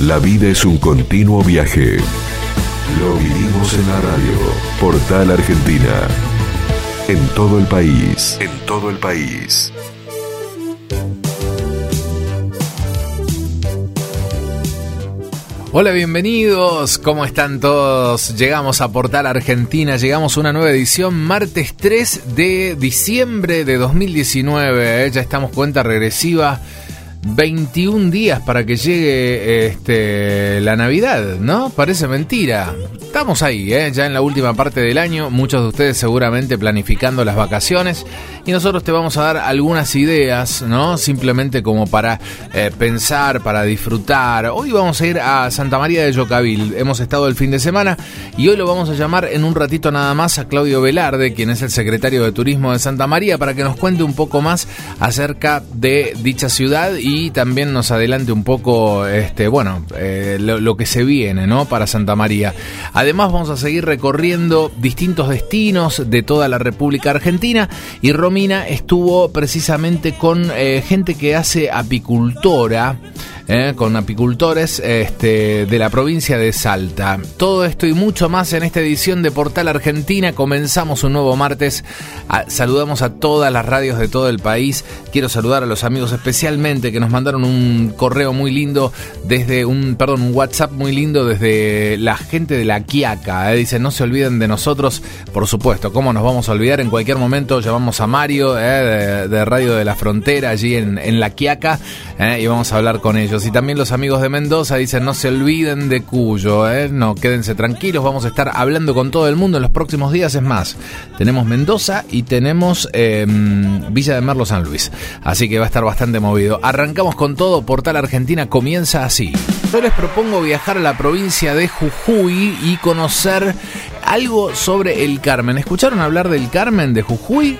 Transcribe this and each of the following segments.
La vida es un continuo viaje. Lo vivimos en la radio. Portal Argentina. En todo el país. En todo el país. Hola, bienvenidos. ¿Cómo están todos? Llegamos a Portal Argentina, llegamos a una nueva edición, martes 3 de diciembre de 2019. ¿eh? Ya estamos cuenta regresiva 21 días para que llegue este, la Navidad, ¿no? Parece mentira. Estamos ahí, ¿eh? ya en la última parte del año, muchos de ustedes seguramente planificando las vacaciones y nosotros te vamos a dar algunas ideas, ¿no? Simplemente como para eh, pensar, para disfrutar. Hoy vamos a ir a Santa María de Yocavil, hemos estado el fin de semana y hoy lo vamos a llamar en un ratito nada más a Claudio Velarde, quien es el secretario de Turismo de Santa María, para que nos cuente un poco más acerca de dicha ciudad y también nos adelante un poco, este, bueno, eh, lo, que se viene, ¿no? Para Santa María. Además vamos a seguir recorriendo distintos destinos de toda la República Argentina y Romina estuvo precisamente con eh, gente que hace apicultora. Eh, con apicultores este, de la provincia de Salta. Todo esto y mucho más en esta edición de Portal Argentina. Comenzamos un nuevo martes. saludamos a todas las radios de todo el país. Quiero saludar a los amigos especialmente que nos mandaron un correo muy lindo desde un, perdón, un WhatsApp muy lindo desde la gente de la Quiaca. Eh. Dice, no se olviden de nosotros, por supuesto, ¿cómo nos vamos a olvidar? En cualquier momento llamamos a Mario eh, de, Radio de la Frontera allí en, en la Quiaca y vamos a hablar con ellos. Y también los amigos de Mendoza dicen no se olviden de Cuyo, ¿eh? no quédense tranquilos, vamos a estar hablando con todo el mundo en los próximos días. Es más, tenemos Mendoza y tenemos em, Villa de Merlo San Luis, así que va a estar bastante movido. Arrancamos con todo, Portal Argentina comienza así. Yo les propongo viajar a la provincia de Jujuy y conocer algo sobre el Carmen. ¿Escucharon hablar del Carmen de Jujuy?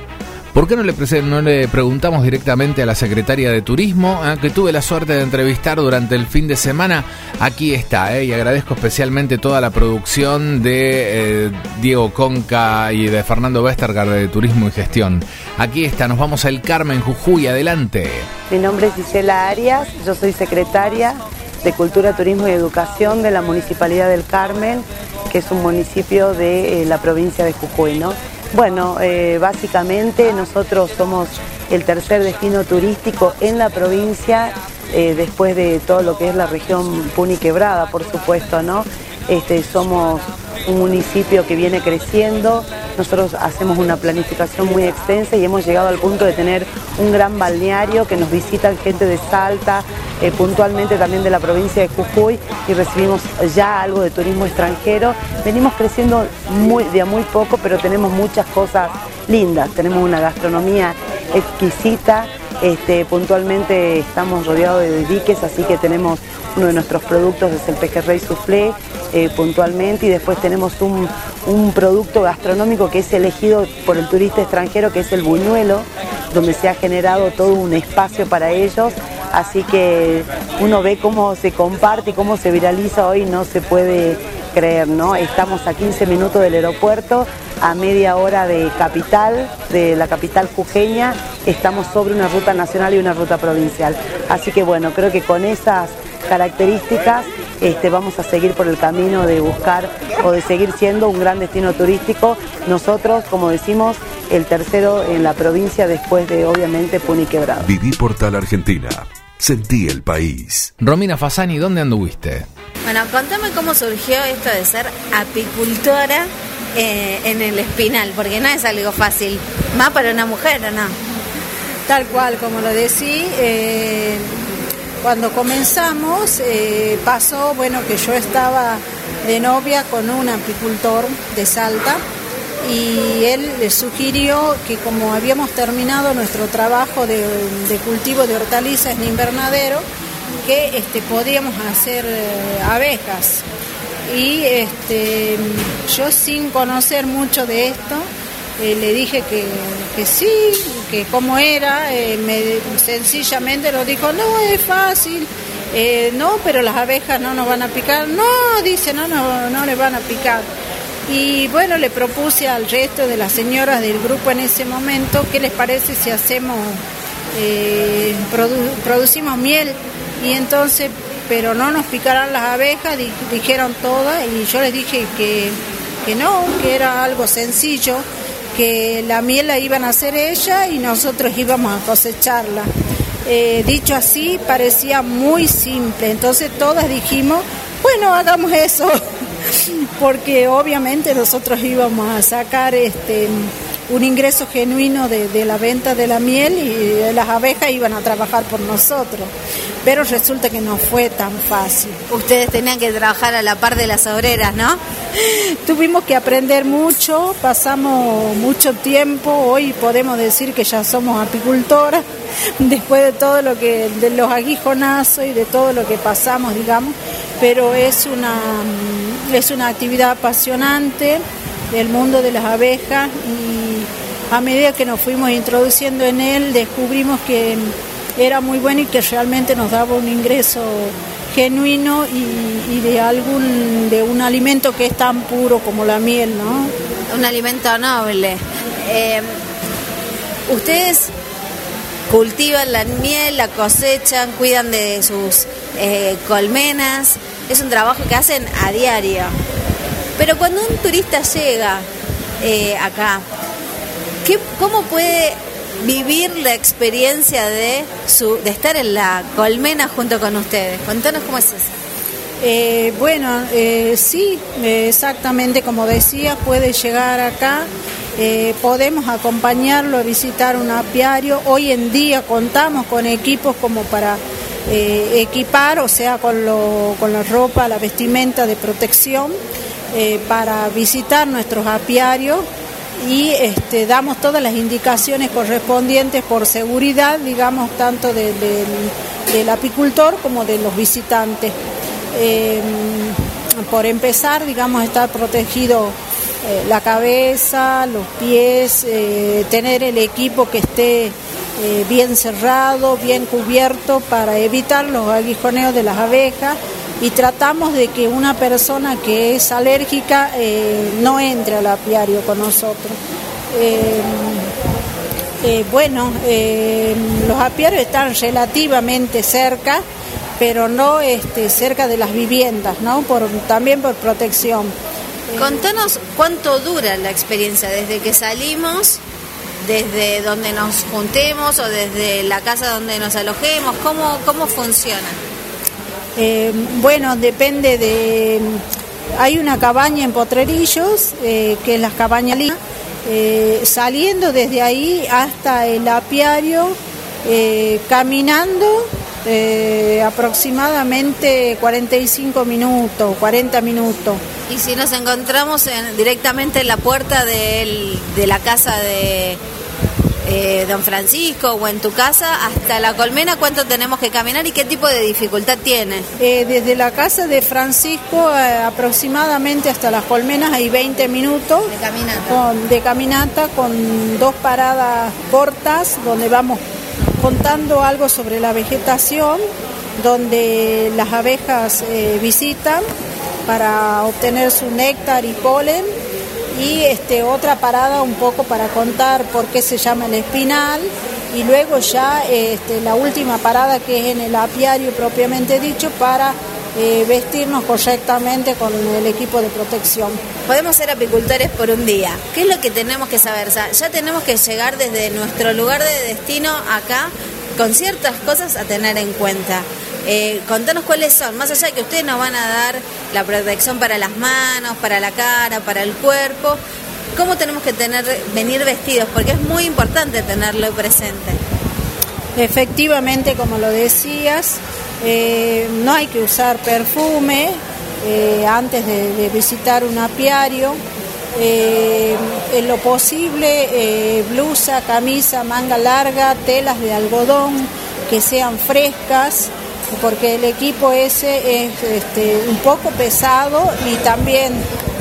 ¿Por qué no le, no le preguntamos directamente a la secretaria de Turismo, ah, que tuve la suerte de entrevistar durante el fin de semana? Aquí está, eh, y agradezco especialmente toda la producción de eh, Diego Conca y de Fernando Westergaard de Turismo y Gestión. Aquí está, nos vamos al Carmen Jujuy, adelante. Mi nombre es Gisela Arias, yo soy secretaria de Cultura, Turismo y Educación de la Municipalidad del Carmen, que es un municipio de eh, la provincia de Jujuy, ¿no? Bueno, eh, básicamente nosotros somos el tercer destino turístico en la provincia, eh, después de todo lo que es la región Puniquebrada, por supuesto, ¿no? Este, somos un municipio que viene creciendo, nosotros hacemos una planificación muy extensa y hemos llegado al punto de tener un gran balneario que nos visitan gente de Salta, eh, puntualmente también de la provincia de Jujuy y recibimos ya algo de turismo extranjero. Venimos creciendo muy, de muy poco, pero tenemos muchas cosas lindas. Tenemos una gastronomía exquisita, este, puntualmente estamos rodeados de diques, así que tenemos uno de nuestros productos es el pejerrey soufflé, eh, puntualmente, y después tenemos un, un, producto gastronómico que es elegido por el turista extranjero, que es el buñuelo, donde se ha generado todo un espacio para ellos Así que uno ve cómo se comparte y cómo se viraliza hoy, no se puede creer, ¿no? Estamos a 15 minutos del aeropuerto, a media hora de capital, de la capital jujeña, estamos sobre una ruta nacional y una ruta provincial. Así que bueno, creo que con esas características este, vamos a seguir por el camino de buscar o de seguir siendo un gran destino turístico. Nosotros, como decimos, el tercero en la provincia después de obviamente Puniquebrado. Viví Portal Argentina. Sentí el país. Romina Fasani, ¿dónde anduviste? Bueno, contame cómo surgió esto de ser apicultora eh, en el espinal, porque no es algo fácil, más para una mujer, ¿o no? Tal cual, como lo decía, eh, cuando comenzamos eh, pasó, bueno, que yo estaba de novia con un apicultor de Salta y él le sugirió que como habíamos terminado nuestro trabajo de, cultivo de hortalizas en invernadero, que este, podíamos hacer eh, abejas. Y este, yo sin conocer mucho de esto, eh, le dije que, sí, que cómo era, eh, me, sencillamente lo dijo, no, es fácil, no, pero las abejas no nos van a picar, no, dice, no, no, no les van a picar. Y bueno, le propuse al resto de las señoras del grupo en ese momento, ¿qué les parece si hacemos, eh, producimos miel? Y entonces pero no nos picarán las abejas, dijeron todas, y yo les dije que, que no, que era algo sencillo, que la miel la iban a hacer ella y nosotros íbamos a cosecharla. Eh, dicho así, parecía muy simple, entonces todas dijimos, bueno, hagamos eso, porque obviamente nosotros íbamos a sacar este un ingreso genuino de, la venta de la miel y las abejas iban a trabajar por nosotros. Pero resulta que no fue tan fácil. Ustedes tenían que trabajar a la par de las obreras, ¿no? Tuvimos que aprender mucho, pasamos mucho tiempo, hoy podemos decir que ya somos apicultoras, después de todo lo que, de los aguijonazos y de todo lo que pasamos, digamos, pero es una, es una actividad apasionante el mundo de las abejas y a medida que nos fuimos introduciendo en él descubrimos que era muy bueno y que realmente nos daba un ingreso genuino y, de algún de un alimento que es tan puro como la miel, ¿no? Un alimento noble. Eh, ustedes cultivan la miel, la cosechan, cuidan de sus eh, colmenas. Es un trabajo que hacen a diario. Pero cuando un turista llega eh, acá, ¿qué, ¿cómo puede vivir la experiencia de, su, de estar en la colmena junto con ustedes? Contanos cómo es eso. Eh, bueno, eh, sí, exactamente como decía, puede llegar acá, podemos acompañarlo a visitar un apiario. Hoy en día contamos con equipos como para equipar, o sea, con, lo, con la ropa, la vestimenta de protección. Eh, para visitar nuestros apiarios y este, damos todas las indicaciones correspondientes por seguridad, digamos, tanto del apicultor como de los visitantes. Em, por empezar, digamos, estar protegido eh, la cabeza, los pies, eh, tener el equipo que esté bien cerrado, bien cubierto para evitar los aguijoneos de las abejas y tratamos de que una persona que es alérgica eh, no entre al apiario con nosotros. Eh, eh, bueno, los apiarios están relativamente cerca, pero no este, cerca de las viviendas, ¿no? Por, también por protección. Contanos cuánto dura la experiencia desde que salimos, desde donde nos juntemos o desde la casa donde nos alojemos, cómo, cómo funciona. Eh, bueno, depende de... Hay una cabaña en Potrerillos, eh, que es la cabaña eh, saliendo desde ahí hasta el apiario, caminando aproximadamente 45 minutos, 40 minutos. Y si nos encontramos directamente en la puerta de la casa de eh, don Francisco o en tu casa hasta la colmena, ¿cuánto tenemos que caminar y qué tipo de dificultad tiene? Eh, desde la casa de Francisco eh, aproximadamente hasta las colmenas hay 20 minutos de caminata. Con, de caminata con dos paradas cortas donde vamos contando algo sobre la vegetación, donde las abejas visitan para obtener su néctar y polen y este, otra parada un poco para contar por qué se llama el espinal y luego ya este, la última parada que es en el apiario propiamente dicho para eh, vestirnos correctamente con el equipo de protección. Podemos ser apicultores por un día. ¿Qué es lo que tenemos que saber? ya tenemos que llegar desde nuestro lugar de destino acá con ciertas cosas a tener en cuenta. Eh, contanos cuáles son, más allá de que ustedes nos van a dar la protección para las manos, para la cara, para el cuerpo, ¿cómo tenemos que tener, venir vestidos? Porque es muy importante tenerlo presente. Efectivamente, como lo decías, eh, no hay que usar perfume eh, antes de, visitar un apiario. en lo posible, blusa, camisa, manga larga, telas de algodón que sean frescas, porque el equipo ese es este, un poco pesado y también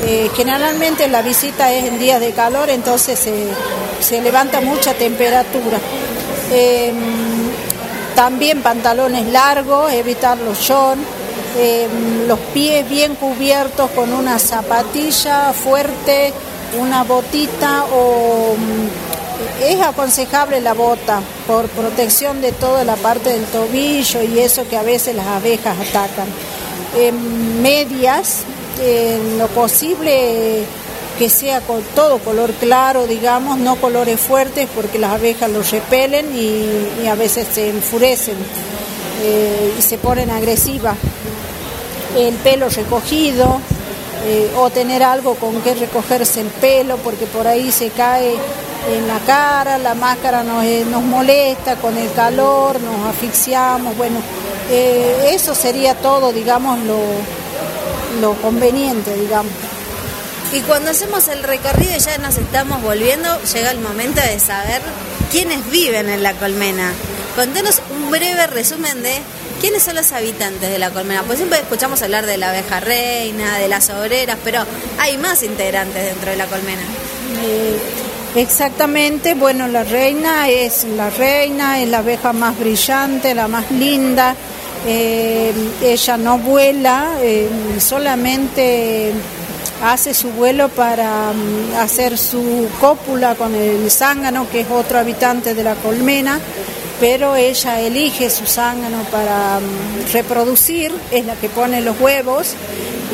eh, generalmente la visita es en días de calor, entonces se, levanta mucha temperatura. Em, también pantalones largos, evitar los shorts, em, los pies bien cubiertos con una zapatilla fuerte, una botita o es aconsejable la bota por protección de toda la parte del tobillo y eso que a veces las abejas atacan. Medias, lo posible que sea con todo color claro, digamos, no colores fuertes porque las abejas los repelen y, a veces se enfurecen eh, y se ponen agresivas. El pelo recogido eh, o tener algo con que recogerse el pelo porque por ahí se cae en la cara, la máscara nos, eh, nos molesta con el calor, nos asfixiamos, bueno, eso sería todo, digamos, lo, lo conveniente, digamos. Y cuando hacemos el recorrido y ya nos estamos volviendo, llega el momento de saber quiénes viven en la colmena. Contanos un breve resumen de quiénes son los habitantes de la colmena. Pues siempre escuchamos hablar de la abeja reina, de las obreras, pero hay más integrantes dentro de la colmena. Eh, exactamente, bueno, la reina es la reina, es la abeja más brillante, la más linda. Eh, ella no vuela, eh, solamente hace su vuelo para mm, hacer su cópula con el zángano, que es otro habitante de la colmena, pero ella elige su zángano para mm, reproducir, es la que pone los huevos,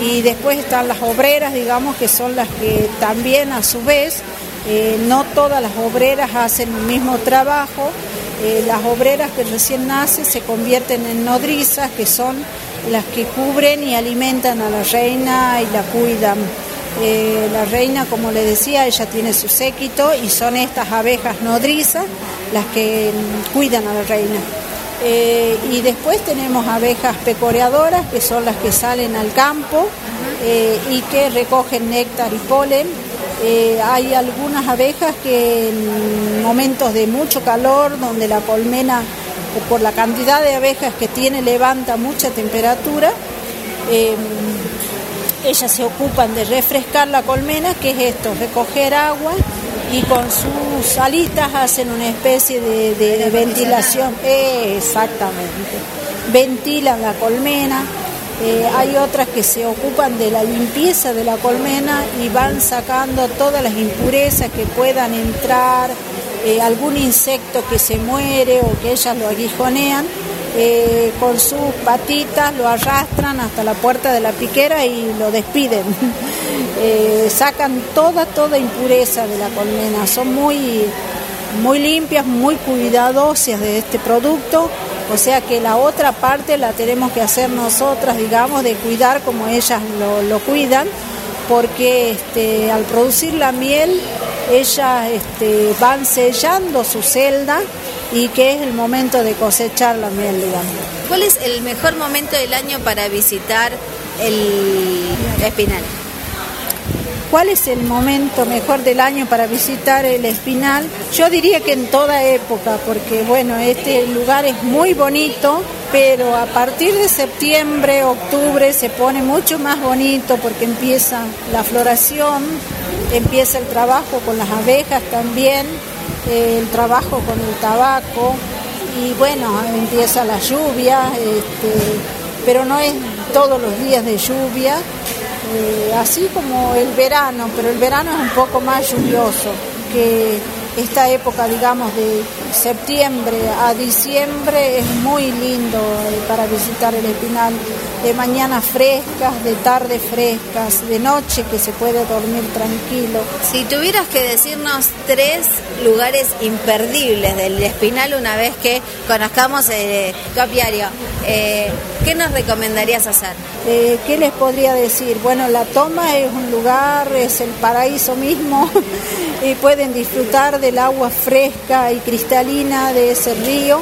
y después están las obreras, digamos, que son las que también a su vez, eh, no todas las obreras hacen el mismo trabajo, eh, las obreras que recién nacen se convierten en nodrizas, que son las que cubren y alimentan a la reina y la cuidan. Eh, la reina, como le decía, ella tiene su séquito y son estas abejas nodrizas las que cuidan a la reina. Eh, y después tenemos abejas pecoreadoras, que son las que salen al campo eh, y que recogen néctar y polen. hay algunas abejas que en momentos de mucho calor, donde la colmena por la cantidad de abejas que tiene levanta mucha temperatura, ellas se ocupan de refrescar la colmena, que es esto, recoger agua y con sus alitas hacen una especie de, ventilación. exactamente. Ventilan la colmena. Eh, hay otras que se ocupan de la limpieza de la colmena y van sacando todas las impurezas que puedan entrar, eh, algún insecto que se muere o que ellas lo aguijonean, eh, con sus patitas lo arrastran hasta la puerta de la piquera y lo despiden. Eh, sacan toda, toda impureza de la colmena. Son muy, muy limpias, muy cuidadosas de este producto. O sea que la otra parte la tenemos que hacer nosotras, digamos, de cuidar como ellas lo, lo cuidan porque este, al producir la miel ellas este, van sellando su celda y que es el momento de cosechar la miel, digamos. ¿Cuál es el mejor momento del año para visitar el espinal? ¿Cuál es el momento mejor del año para visitar el Espinal? Yo diría que en toda época, porque bueno, este lugar es muy bonito, pero a partir de septiembre, octubre se pone mucho más bonito porque empieza la floración, empieza el trabajo con las abejas también, el trabajo con el tabaco y bueno, empieza la lluvia, este, pero no es todos los días de lluvia, eh, así como el verano, pero el verano es un poco más lluvioso que esta época, digamos, de septiembre a diciembre es muy lindo eh, para visitar el Espinal, de mañanas frescas, de tardes frescas, de noche que se puede dormir tranquilo. Si tuvieras que decirnos tres lugares imperdibles del Espinal una vez que conozcamos el eh, ¿qué nos recomendarías hacer? Eh, ¿Qué les podría decir? Bueno, la toma es un lugar, es el paraíso mismo y pueden disfrutar del agua fresca y cristalina de ese río.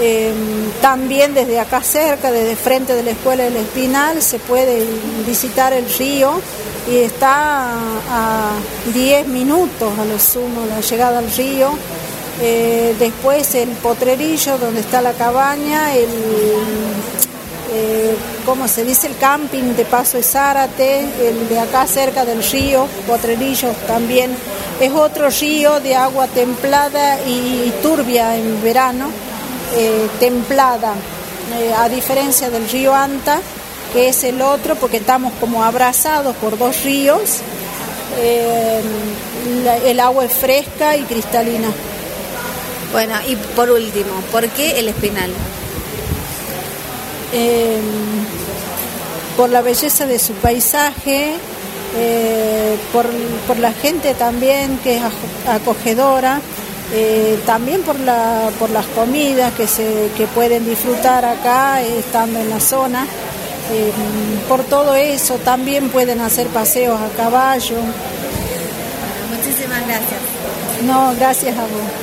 Em, también desde acá cerca, desde frente de la Escuela del Espinal, se puede visitar el río y está a 10 minutos a lo sumo la llegada al río. Eh, después el potrerillo donde está la cabaña, el, eh, ¿cómo se dice? El camping de Paso de Zárate, el de acá cerca del río, Potrerillo también. Es otro río de agua templada y turbia en verano, eh, templada, eh, a diferencia del río Anta, que es el otro, porque estamos como abrazados por dos ríos. el agua es fresca y cristalina. Bueno, y por último, ¿por qué el Espinal? Em, por la belleza de su paisaje, eh, por, por, la gente también que es acogedora, eh, también por, la, por las comidas que, se, que pueden disfrutar acá estando en la zona. Em, por todo eso también pueden hacer paseos a caballo. Muchísimas gracias. No, gracias a vos.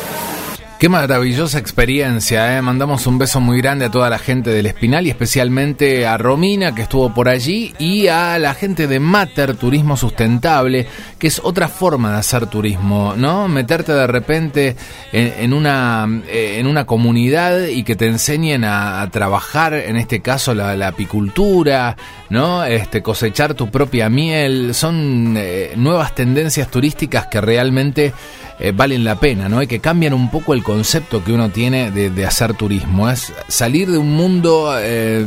Qué maravillosa experiencia, ¿eh? mandamos un beso muy grande a toda la gente del Espinal y especialmente a Romina que estuvo por allí y a la gente de Mater Turismo Sustentable, que es otra forma de hacer turismo, ¿no? Meterte de repente en, una, en una comunidad y que te enseñen a, trabajar, en este caso la, apicultura, ¿no? Este, cosechar tu propia miel, son eh, nuevas tendencias turísticas que realmente eh, valen la pena, ¿no? Y que cambian un poco el concepto que uno tiene de, hacer turismo. Es salir de un mundo eh,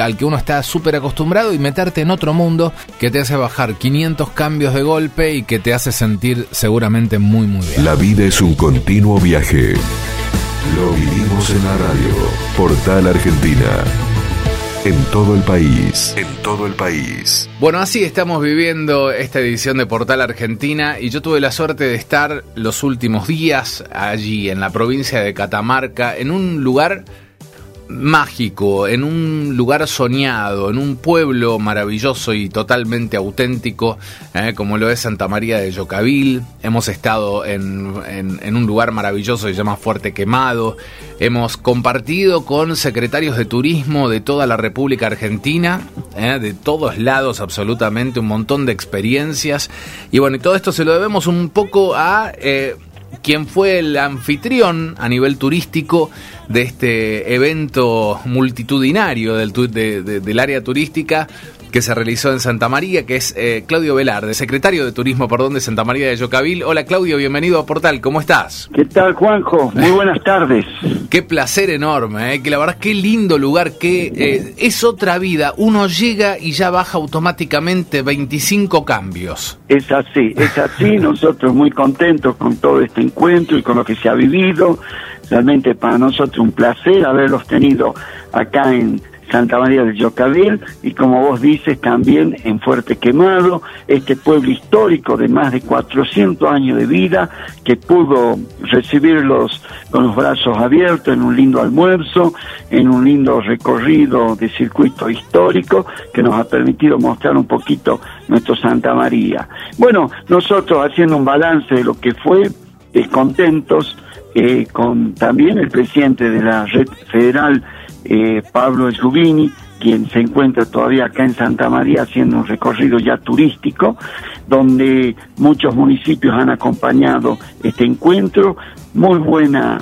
al que uno está súper acostumbrado y meterte en otro mundo que te hace bajar 500 cambios de golpe y que te hace sentir seguramente muy, muy bien. La vida es un continuo viaje. Lo vivimos en la radio. Portal Argentina. En todo el país. En todo el país. Bueno, así estamos viviendo esta edición de Portal Argentina y yo tuve la suerte de estar los últimos días allí en la provincia de Catamarca, en un lugar mágico, en un lugar soñado, en un pueblo maravilloso y totalmente auténtico, eh, como lo es Santa María de Yocavil. Hemos estado en, un lugar maravilloso que se llama Fuerte Quemado. Hemos compartido con secretarios de turismo de toda la República Argentina, eh, de todos lados absolutamente, un montón de experiencias. Y bueno, y todo esto se lo debemos un poco a... Eh, quien fue el anfitrión a nivel turístico de este evento multitudinario del, del área turística que se realizó en Santa María, que es eh, Claudio Velarde, secretario de Turismo, perdón, de Santa María de Yocavil. Hola Claudio, bienvenido a Portal, ¿cómo estás? ¿Qué tal Juanjo? Muy buenas tardes. qué placer enorme, eh, que la verdad qué lindo lugar, que eh, es otra vida, uno llega y ya baja automáticamente 25 cambios. Es así, es así, nosotros muy contentos con todo este encuentro y con lo que se ha vivido, realmente para nosotros un placer haberlos tenido acá en Santa María del Yocavil y como vos dices también en Fuerte Quemado, este pueblo histórico de más de 400 años de vida que pudo recibirlos con los brazos abiertos en un lindo almuerzo, en un lindo recorrido de circuito histórico que nos ha permitido mostrar un poquito nuestro Santa María. Bueno, nosotros haciendo un balance de lo que fue, descontentos, eh, con también el presidente de la red federal eh, Pablo Esgubini, quien se encuentra todavía acá en Santa María haciendo un recorrido ya turístico, donde muchos municipios han acompañado este encuentro. Muy buena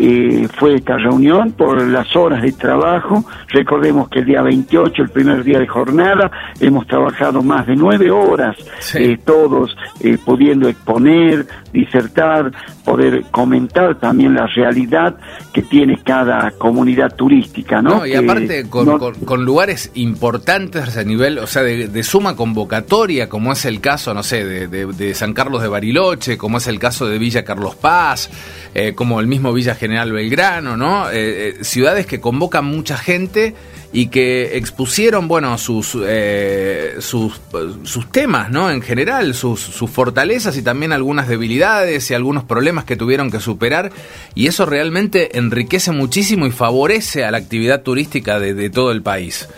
eh, fue esta reunión por las horas de trabajo. Recordemos que el día 28, el primer día de jornada, hemos trabajado más de nueve horas, eh, todos eh, pudiendo exponer, disertar, poder comentar también la realidad que tiene cada comunidad turística, ¿no? y aparte con, lugares importantes a nivel, o sea, de, suma convocatoria, como es el caso, no sé, de, San Carlos de Bariloche, como es el caso de Villa Carlos Paz, eh, como el mismo Villa General Belgrano, ¿no? Eh, eh, ciudades que convocan mucha gente y que expusieron, bueno, sus, eh, sus, sus, temas, ¿no? En general, sus, sus, fortalezas y también algunas debilidades y algunos problemas que tuvieron que superar. Y eso realmente enriquece muchísimo y favorece a la actividad turística de, de todo el país.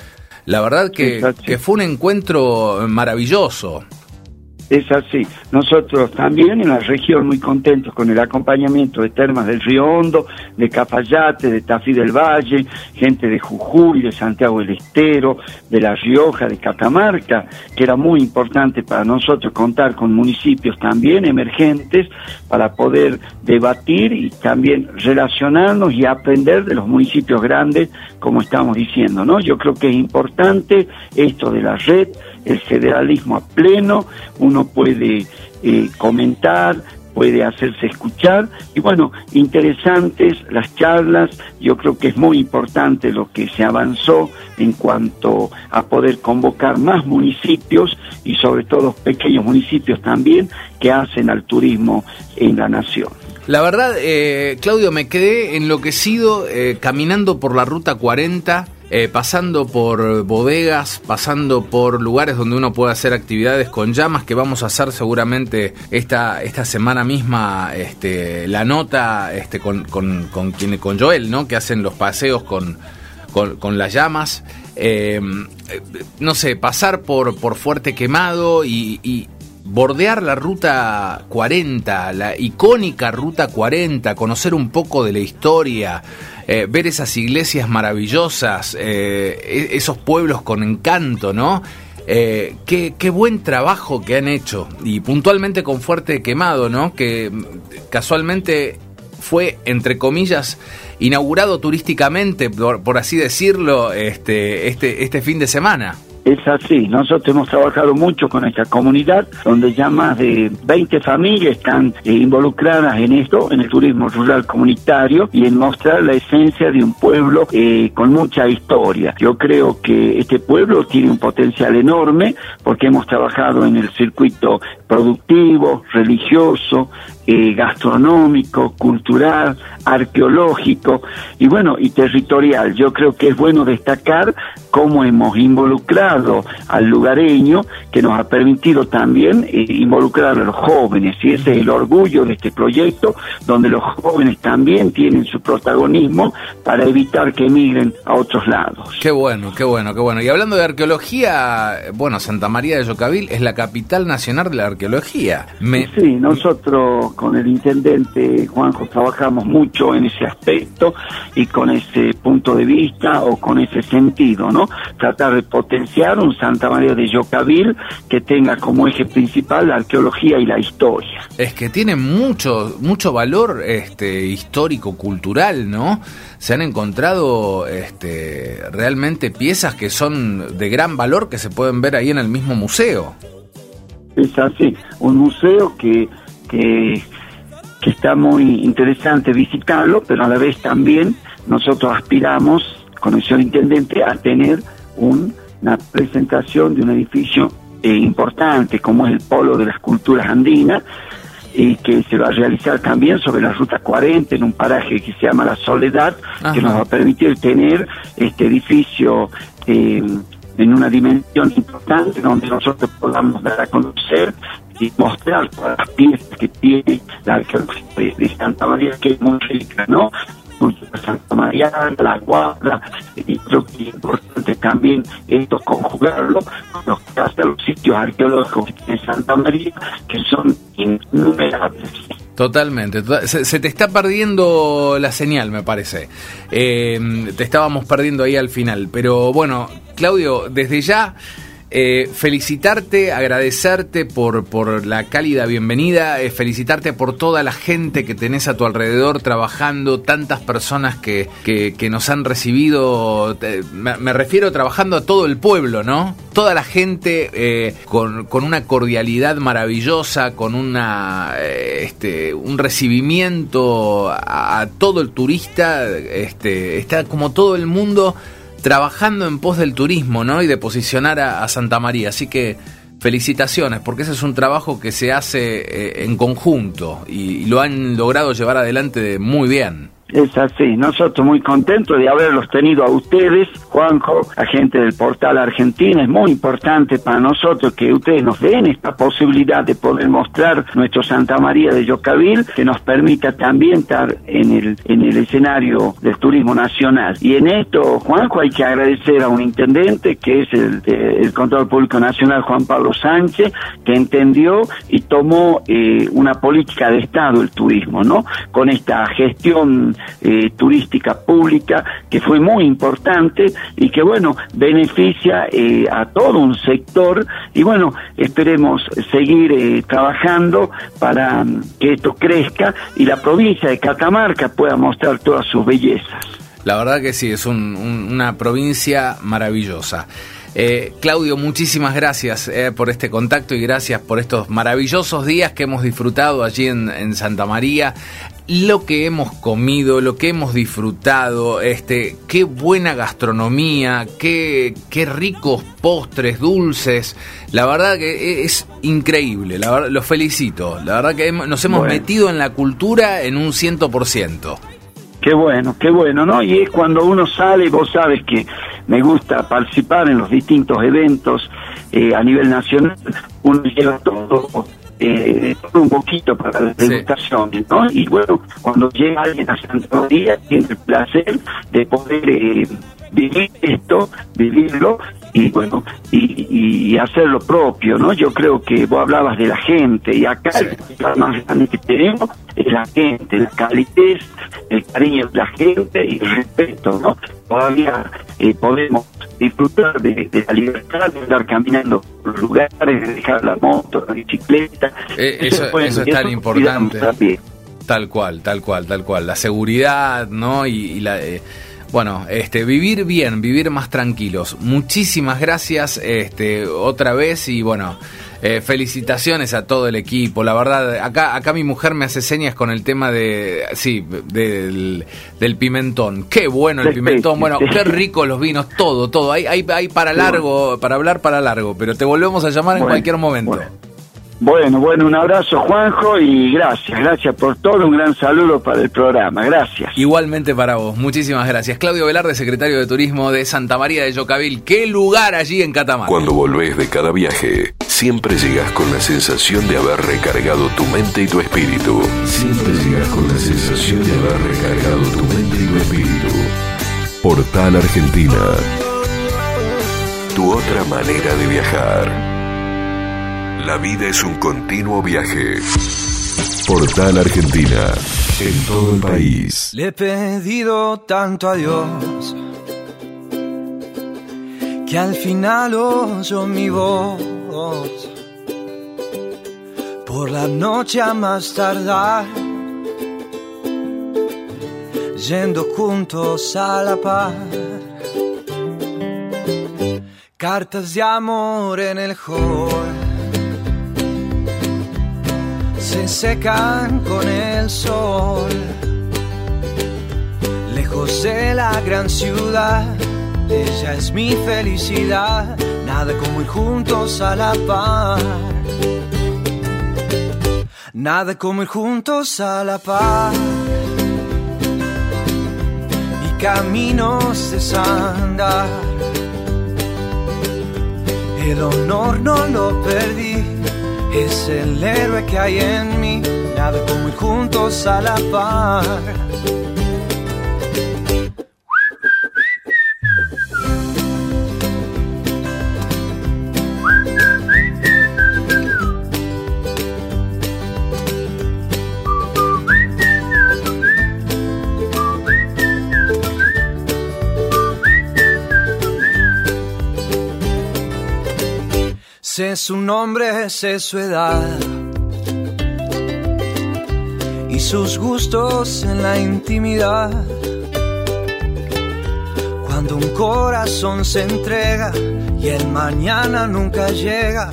La verdad que, que fue un encuentro maravilloso. Es así. Nosotros también en la región muy contentos con el acompañamiento de Termas del Río Hondo, de Cafayate, de Tafí del Valle, gente de Jujuy, de Santiago del Estero, de La Rioja, de Catamarca, que era muy importante para nosotros contar con municipios también emergentes para poder debatir y también relacionarnos y aprender de los municipios grandes, como estamos diciendo, ¿no? Yo creo que es importante esto de la red, el federalismo a pleno, uno puede eh, comentar, puede hacerse escuchar. Y bueno, interesantes las charlas, yo creo que es muy importante lo que se avanzó en cuanto a poder convocar más municipios y sobre todo pequeños municipios también que hacen al turismo en la nación. La verdad, eh, Claudio, me quedé enloquecido eh, caminando por la Ruta 40 eh, pasando por bodegas, pasando por lugares donde uno puede hacer actividades con llamas, que vamos a hacer seguramente esta, esta semana misma este, la nota este, con, con, con, con Joel, ¿no? que hacen los paseos con, con, las llamas. Eh, no sé, pasar por, por Fuerte Quemado y, y bordear la ruta 40, la icónica ruta 40, conocer un poco de la historia, eh, ver esas iglesias maravillosas, eh, e-, esos pueblos con encanto, ¿no? Eh, qué, qué, buen trabajo que han hecho y puntualmente con Fuerte Quemado, ¿no? Que casualmente fue, entre comillas, inaugurado turísticamente, por, por así decirlo, este, este, este fin de semana. Es así, nosotros hemos trabajado mucho con esta comunidad, donde ya más de 20 familias están eh, involucradas en esto, en el turismo rural comunitario y en mostrar la esencia de un pueblo eh, con mucha historia. Yo creo que este pueblo tiene un potencial enorme porque hemos trabajado en el circuito productivo, religioso, eh, gastronómico, cultural, arqueológico y bueno, y territorial. Yo creo que es bueno destacar cómo hemos involucrado al lugareño, que nos ha permitido también eh, involucrar a los jóvenes, y ese es el orgullo de este proyecto, donde los jóvenes también tienen su protagonismo para evitar que emigren a otros lados. Qué bueno, qué bueno, qué bueno. Y hablando de arqueología, bueno, Santa María de Yocavil es la capital nacional de la arqueología. Sí, nosotros con el intendente Juanjo trabajamos mucho en ese aspecto y con ese punto de vista o con ese sentido, ¿no? Tratar de potenciar un Santa María de Yocavil que tenga como eje principal la arqueología y la historia. Es que tiene mucho mucho valor este histórico cultural, ¿no? Se han encontrado este realmente piezas que son de gran valor que se pueden ver ahí en el mismo museo. Es así, un museo que que, está muy interesante visitarlo, pero a la vez también nosotros aspiramos, con el señor intendente, a tener una presentación de un edificio eh, importante como es el Polo de las Culturas Andinas, y que se va a realizar también sobre la ruta 40 en un paraje que se llama La Soledad, que nos va a permitir tener este edificio eh, en una dimensión importante donde nosotros podamos dar a conocer y mostrar todas las piezas que tiene la arqueología de Santa María, que es muy rica, ¿no? Santa María, la Guarda, y creo que es importante también esto conjugarlo con los sitios arqueológicos de Santa María, que son innumerables. Totalmente. Se, te está perdiendo la señal, me parece. Eh, te estábamos perdiendo ahí al final. Pero bueno, Claudio, desde ya eh, felicitarte, agradecerte por, por la cálida bienvenida, eh, felicitarte por toda la gente que tenés a tu alrededor trabajando, tantas personas que, que, nos han recibido, me, refiero trabajando a todo el pueblo, ¿no? Toda la gente eh, con, con, una cordialidad maravillosa, con una, este, un recibimiento a, a, todo el turista, este, está como todo el mundo trabajando en pos del turismo, ¿no? Y de posicionar a, Santa María. Así que felicitaciones, porque ese es un trabajo que se hace eh, en conjunto y, lo han logrado llevar adelante muy bien. Es así, nosotros muy contentos de haberlos tenido a ustedes, Juanjo, agente del portal Argentina, es muy importante para nosotros que ustedes nos den esta posibilidad de poder mostrar nuestro Santa María de Yocavil, que nos permita también estar en el, en el escenario del turismo nacional. Y en esto, Juanjo, hay que agradecer a un intendente que es el, el Control Público Nacional, Juan Pablo Sánchez, que entendió y tomó eh, una política de Estado el turismo, ¿no? Con esta gestión eh, turística pública que fue muy importante y que bueno beneficia eh, a todo un sector y bueno esperemos seguir eh, trabajando para mm, que esto crezca y la provincia de Catamarca pueda mostrar todas sus bellezas. La verdad que sí, es una provincia maravillosa. Claudio, muchísimas gracias por este contacto y gracias por estos maravillosos días que hemos disfrutado allí en, Santa María. Lo que hemos comido, lo que hemos disfrutado, este, qué buena gastronomía, qué, qué ricos postres, dulces. La verdad que es increíble, la verdad, los felicito. La verdad que nos hemos metido en la cultura en un ciento por ciento. Qué bueno, qué bueno, ¿no? Y es cuando uno sale, vos sabes que me gusta participar en los distintos eventos eh, a nivel nacional, uno lleva todo, eh, un poquito para la educación, ¿no? Y bueno, cuando llega alguien a Santa María, tiene el placer de poder eh, vivir esto, vivirlo y bueno, y, hacer lo propio, ¿no? Yo creo que vos hablabas de la gente y acá el más grande que tenemos es la gente, la calidez, el cariño de la gente y el respeto, ¿no? Todavía eh, podemos disfrutar de, la libertad de andar caminando por lugares, de dejar la moto, la bicicleta. Eh, eso, es tan importante. Tal cual, tal cual, tal cual. La seguridad, ¿no? Y, la... Eh, bueno, este, vivir bien, vivir más tranquilos. Muchísimas gracias este, otra vez y bueno, eh, felicitaciones a todo el equipo. La verdad, acá, acá mi mujer me hace señas con el tema de, sí, del, del pimentón. Qué bueno el pimentón, bueno, qué rico los vinos, todo, todo. Hay, hay, hay para largo, para hablar para largo, pero te volvemos a llamar en cualquier momento. Bueno, bueno, un abrazo Juanjo y gracias, gracias por todo, un gran saludo para el programa, gracias. Igualmente para vos, muchísimas gracias. Claudio Velarde, secretario de Turismo de Santa María de Yocavil, qué lugar allí en Catamarca. Cuando volvés de cada viaje, siempre llegas con la sensación de haber recargado tu mente y tu espíritu. Siempre llegas con la sensación de haber recargado tu mente y tu espíritu. Portal Argentina. Tu otra manera de viajar. La vida es un continuo viaje. Portal Argentina, en todo el país. Le he pedido tanto a Dios que al final oyo mi voz. Por la noche a más tardar, yendo juntos a la paz. Cartas de amor en el hall se secan con el sol. Lejos de la gran ciudad, ella es mi felicidad, nada como ir juntos a la par. Nada como ir juntos a la par. Y caminos desandar. El honor no lo perdí es el héroe que hay en mí, nada como ir juntos a la par. Su nombre, sé su edad y sus gustos en la intimidad. Cuando un corazón se entrega y el mañana nunca llega,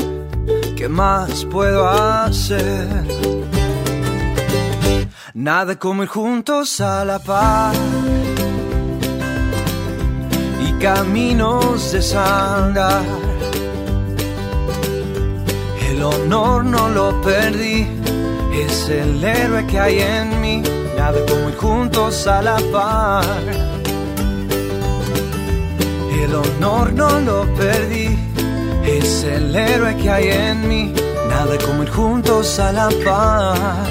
¿qué más puedo hacer? Nada como ir juntos a la paz y caminos de sangre el honor no lo perdí, es el héroe que hay en mí, nada como ir juntos a la par. El honor no lo perdí, es el héroe que hay en mí, nada como ir juntos a la par.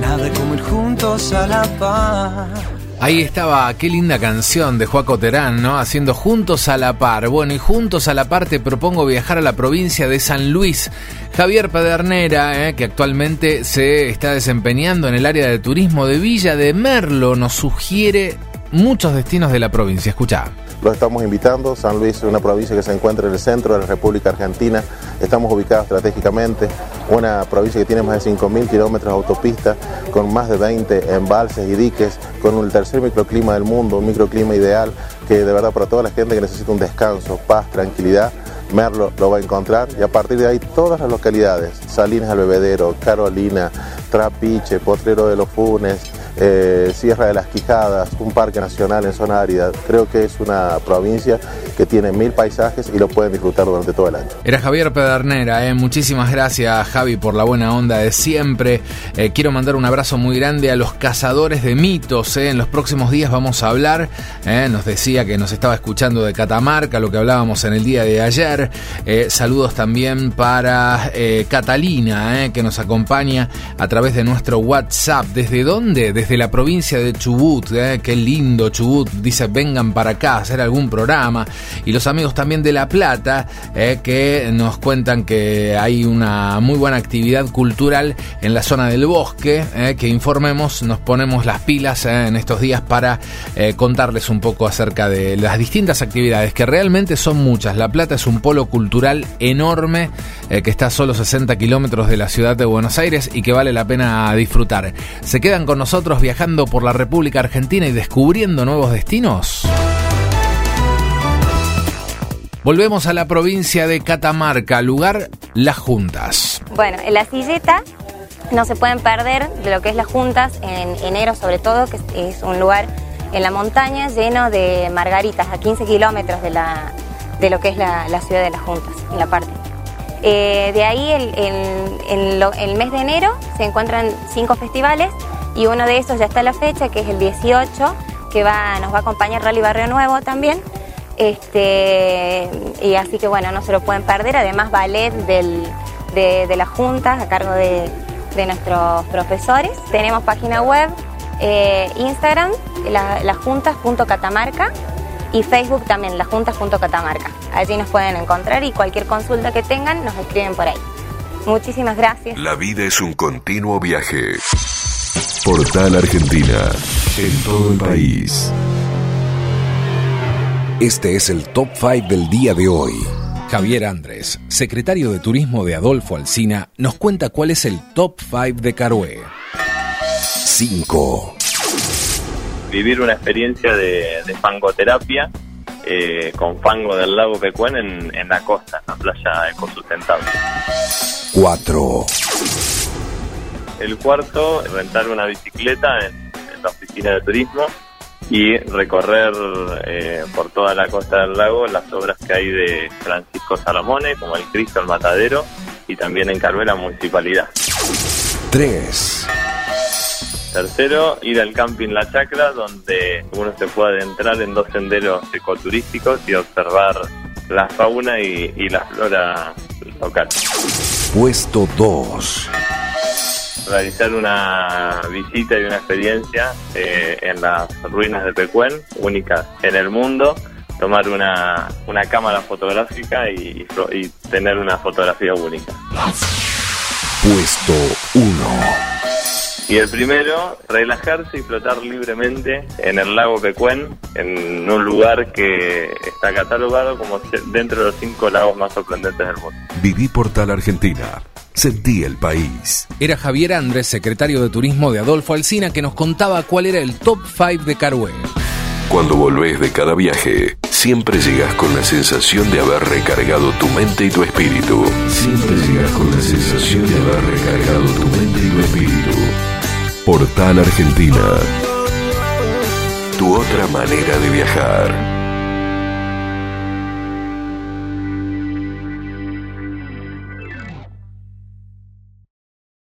Nada como ir juntos a la par. Ahí estaba, qué linda canción de Juaco Terán, ¿no? Haciendo Juntos a la Par. Bueno, y Juntos a la Par te propongo viajar a la provincia de San Luis. Javier Pedernera, ¿eh? que actualmente se está desempeñando en el área de turismo de Villa de Merlo, nos sugiere muchos destinos de la provincia. Escucha. Los estamos invitando. San Luis es una provincia que se encuentra en el centro de la República Argentina. Estamos ubicados estratégicamente una provincia que tiene más de 5.000 kilómetros de autopista, con más de 20 embalses y diques, con el tercer microclima del mundo, un microclima ideal que de verdad para toda la gente que necesita un descanso, paz, tranquilidad, Merlo lo va a encontrar y a partir de ahí todas las localidades, Salinas al Bebedero, Carolina, Trapiche, Potrero de los Funes, eh, Sierra de las Quijadas, un parque nacional en zona árida. Creo que es una provincia que tiene mil paisajes y lo pueden disfrutar durante todo el año. Era Javier Pedernera, eh. muchísimas gracias Javi por la buena onda de siempre. Eh, quiero mandar un abrazo muy grande a los cazadores de mitos. Eh. En los próximos días vamos a hablar, nos decía que nos estaba escuchando de Catamarca, lo que hablábamos en el día de ayer. saludos también para Catalina, que nos acompaña a través de nuestro WhatsApp. ¿Desde dónde? Desde la provincia de Chubut, qué lindo Chubut. Dice, vengan para acá a hacer algún programa y los amigos también de La Plata eh, que nos cuentan que hay una muy buena actividad cultural en la zona del bosque, eh, que informemos, nos ponemos las pilas eh, en estos días para contarles un poco acerca de las distintas actividades, que realmente son muchas. La Plata es un polo cultural enorme que está a solo 60 kilómetros de la ciudad de Buenos Aires y que vale la pena disfrutar. ¿Se quedan con nosotros viajando por la República Argentina y descubriendo nuevos destinos? Volvemos a la provincia de Catamarca, lugar Las Juntas. Bueno, en la silleta no se pueden perder de lo que es Las Juntas, en enero sobre todo, que es un lugar en la montaña lleno de margaritas, a 15 kilómetros de, la, de lo que es la, ciudad de Las Juntas, en la parte. Eh, de ahí, el, el, mes de enero, se encuentran cinco festivales y uno de esos ya está a la fecha, que es el 18, que va, nos va a acompañar Rally Barrio Nuevo también este, y así que bueno, no se lo pueden perder. Además, ballet del, de, las juntas a cargo de, nuestros profesores. Tenemos página web, eh, Instagram, lasjuntas.catamarca y Facebook también, lasjuntas.catamarca. Allí nos pueden encontrar y cualquier consulta que tengan nos escriben por ahí. Muchísimas gracias. La vida es un continuo viaje. Portal Argentina, en todo el país. Este es el Top 5 del día de hoy. Javier Andrés, secretario de Turismo de Adolfo Alsina, nos cuenta cuál es el Top 5 de Carué. 5. Vivir una experiencia de, fangoterapia eh, con fango del lago Pecuén en, la costa, en la playa ecosustentable. 4. El cuarto, rentar una bicicleta en la oficina de turismo y recorrer eh, por toda la costa del lago las obras que hay de Francisco Salamone, como el Cristo, el Matadero, y también en Caruela Municipalidad. 3. Tercero, ir al camping La Chacra, donde uno se puede adentrar en dos senderos ecoturísticos y observar la fauna y, y la flora local. Puesto 2 realizar una visita y una experiencia eh, en las ruinas de Pecuén, únicas en el mundo, tomar una, una cámara fotográfica y, y tener una fotografía única. Puesto 1. Y el primero, relajarse y flotar libremente en el lago Pecuén, en un lugar que está catalogado como dentro de los cinco lagos más sorprendentes del mundo. Viví Portal Argentina Sentí el país. Era Javier Andrés, secretario de Turismo de Adolfo Alsina, que nos contaba cuál era el top 5 de Carué. Cuando volvés de cada viaje, siempre llegas con la sensación de haber recargado tu mente y tu espíritu. Siempre llegas con la sensación de haber recargado tu mente y tu espíritu. Portal Argentina. Tu otra manera de viajar.